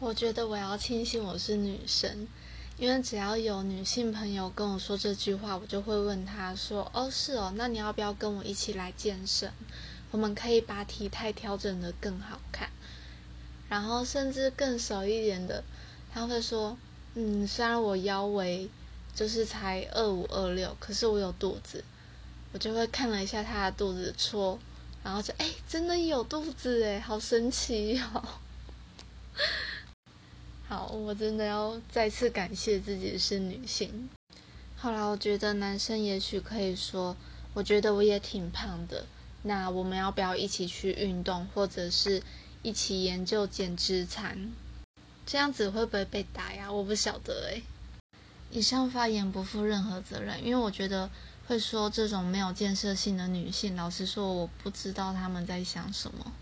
我觉得我要庆幸我是女生，因为只要有女性朋友跟我说这句话，我就会问她说：“哦，是哦，那你要不要跟我一起来健身？我们可以把体态调整得更好看。”然后甚至更熟一点的，他会说：“嗯，虽然我腰围就是才二五二六，可是我有肚子。”我就会看了一下他的肚子戳，然后就哎，真的有肚子哎，好神奇哦！我真的要再次感谢自己是女性。后来我觉得男生也许可以说，我觉得我也挺胖的，那我们要不要一起去运动，或者是一起研究减脂餐？这样子会不会被打呀？我不晓得哎。以上发言不负任何责任，因为我觉得。会说这种没有建设性的女性，老实说，我不知道他们在想什么。